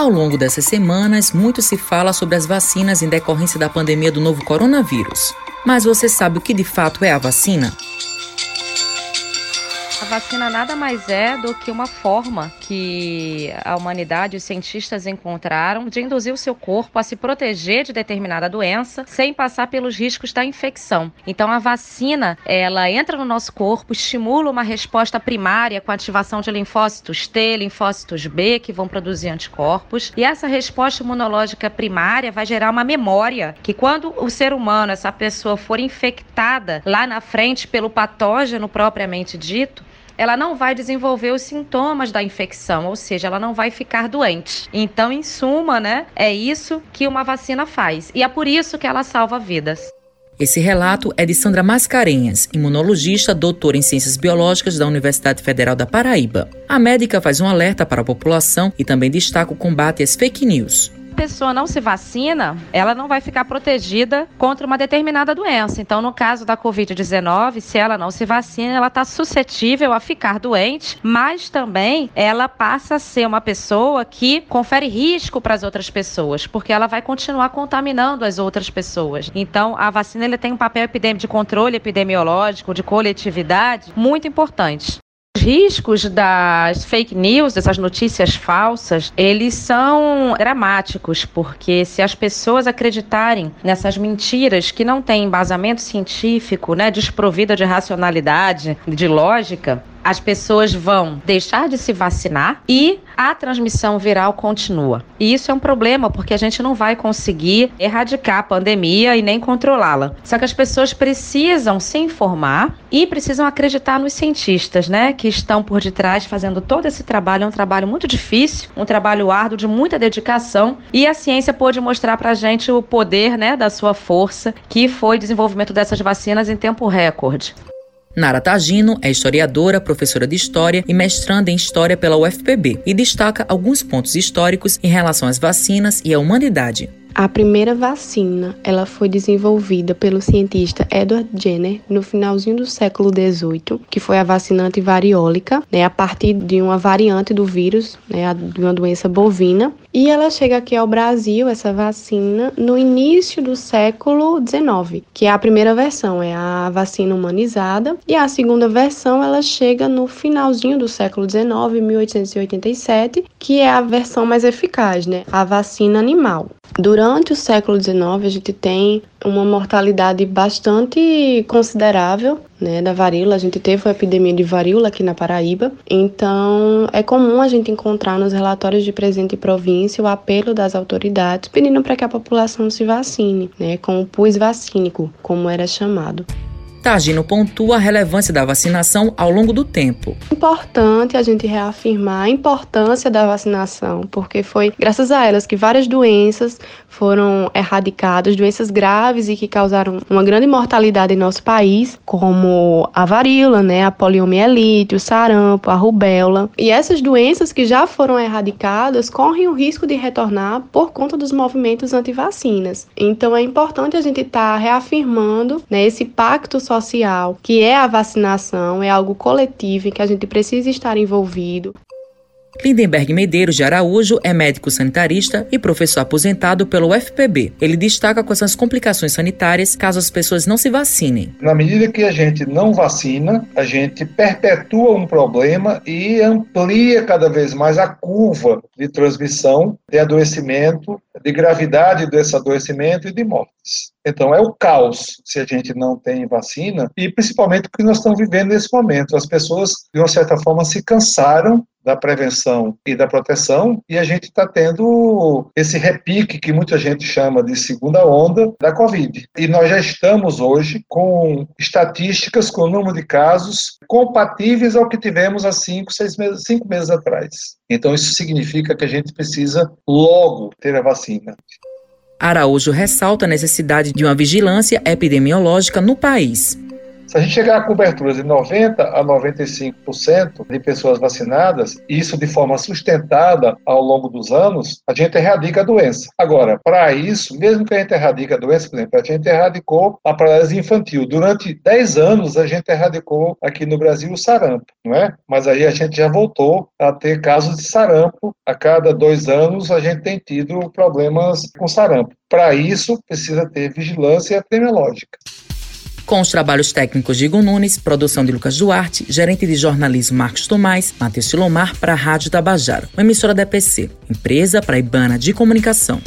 Ao longo dessas semanas, muito se fala sobre as vacinas em decorrência da pandemia do novo coronavírus. Mas você sabe o que de fato é a vacina? A vacina nada mais é do que uma forma que a humanidade os cientistas encontraram de induzir o seu corpo a se proteger de determinada doença sem passar pelos riscos da infecção. Então a vacina, ela entra no nosso corpo, estimula uma resposta primária com ativação de linfócitos T, linfócitos B, que vão produzir anticorpos, e essa resposta imunológica primária vai gerar uma memória que quando o ser humano, essa pessoa for infectada lá na frente pelo patógeno propriamente dito, ela não vai desenvolver os sintomas da infecção, ou seja, ela não vai ficar doente. Então, em suma, né, é isso que uma vacina faz. E é por isso que ela salva vidas. Esse relato é de Sandra Mascarenhas, imunologista, doutora em Ciências Biológicas da Universidade Federal da Paraíba. A médica faz um alerta para a população e também destaca o combate às fake news pessoa não se vacina, ela não vai ficar protegida contra uma determinada doença. Então, no caso da Covid-19, se ela não se vacina, ela está suscetível a ficar doente, mas também ela passa a ser uma pessoa que confere risco para as outras pessoas, porque ela vai continuar contaminando as outras pessoas. Então, a vacina ele tem um papel de controle epidemiológico, de coletividade, muito importante. Os riscos das fake news, dessas notícias falsas, eles são dramáticos, porque se as pessoas acreditarem nessas mentiras que não têm embasamento científico, né, desprovida de racionalidade, de lógica, as pessoas vão deixar de se vacinar e a transmissão viral continua. E isso é um problema porque a gente não vai conseguir erradicar a pandemia e nem controlá-la. Só que as pessoas precisam se informar e precisam acreditar nos cientistas, né, que estão por detrás fazendo todo esse trabalho. É um trabalho muito difícil, um trabalho árduo de muita dedicação e a ciência pôde mostrar pra gente o poder, né, da sua força, que foi o desenvolvimento dessas vacinas em tempo recorde. Nara Tagino é historiadora, professora de História e mestranda em História pela UFPB e destaca alguns pontos históricos em relação às vacinas e à humanidade. A primeira vacina, ela foi desenvolvida pelo cientista Edward Jenner no finalzinho do século XVIII, que foi a vacina antivariólica, né, a partir de uma variante do vírus, né, de uma doença bovina. E ela chega aqui ao Brasil, essa vacina, no início do século XIX, que é a primeira versão, é a vacina humanizada, e a segunda versão ela chega no finalzinho do século XIX, 1887, que é a versão mais eficaz, né, a vacina animal. Durante o século XIX, a gente tem uma mortalidade bastante considerável né, da varíola. A gente teve uma epidemia de varíola aqui na Paraíba. Então, é comum a gente encontrar nos relatórios de presente província o apelo das autoridades pedindo para que a população se vacine, né, com o pus vacínico, como era chamado. Targino pontua a relevância da vacinação ao longo do tempo. Importante a gente reafirmar a importância da vacinação, porque foi graças a elas que várias doenças foram erradicadas, doenças graves e que causaram uma grande mortalidade em nosso país, como a varíola, né, a poliomielite, o sarampo, a rubéola. E essas doenças que já foram erradicadas correm o risco de retornar por conta dos movimentos antivacinas. Então é importante a gente estar tá reafirmando né, esse pacto social, que é a vacinação, é algo coletivo em que a gente precisa estar envolvido. Lindenberg Medeiros de Araújo é médico sanitarista e professor aposentado pelo UFPB. Ele destaca quais são as complicações sanitárias caso as pessoas não se vacinem. Na medida que a gente não vacina, a gente perpetua um problema e amplia cada vez mais a curva de transmissão, de adoecimento, de gravidade desse adoecimento e de mortes. Então, é o caos se a gente não tem vacina, e principalmente o que nós estamos vivendo nesse momento. As pessoas, de uma certa forma, se cansaram da prevenção e da proteção, e a gente está tendo esse repique que muita gente chama de segunda onda da Covid. E nós já estamos hoje com estatísticas com o número de casos compatíveis ao que tivemos há cinco, seis meses, cinco meses atrás. Então, isso significa que a gente precisa logo ter a vacina. Araújo ressalta a necessidade de uma vigilância epidemiológica no país. Se a gente chegar a cobertura de 90 a 95% de pessoas vacinadas, isso de forma sustentada ao longo dos anos, a gente erradica a doença. Agora, para isso, mesmo que a gente erradique a doença, por exemplo, a gente erradicou a paralisia infantil. Durante 10 anos, a gente erradicou aqui no Brasil o sarampo, não é? Mas aí a gente já voltou a ter casos de sarampo. A cada dois anos, a gente tem tido problemas com sarampo. Para isso, precisa ter vigilância epidemiológica. Com os trabalhos técnicos de Igor Nunes, produção de Lucas Duarte, gerente de jornalismo Marcos Tomás, Matheus Silomar para a Rádio Tabajaro, uma emissora da EPC, empresa paraibana de comunicação.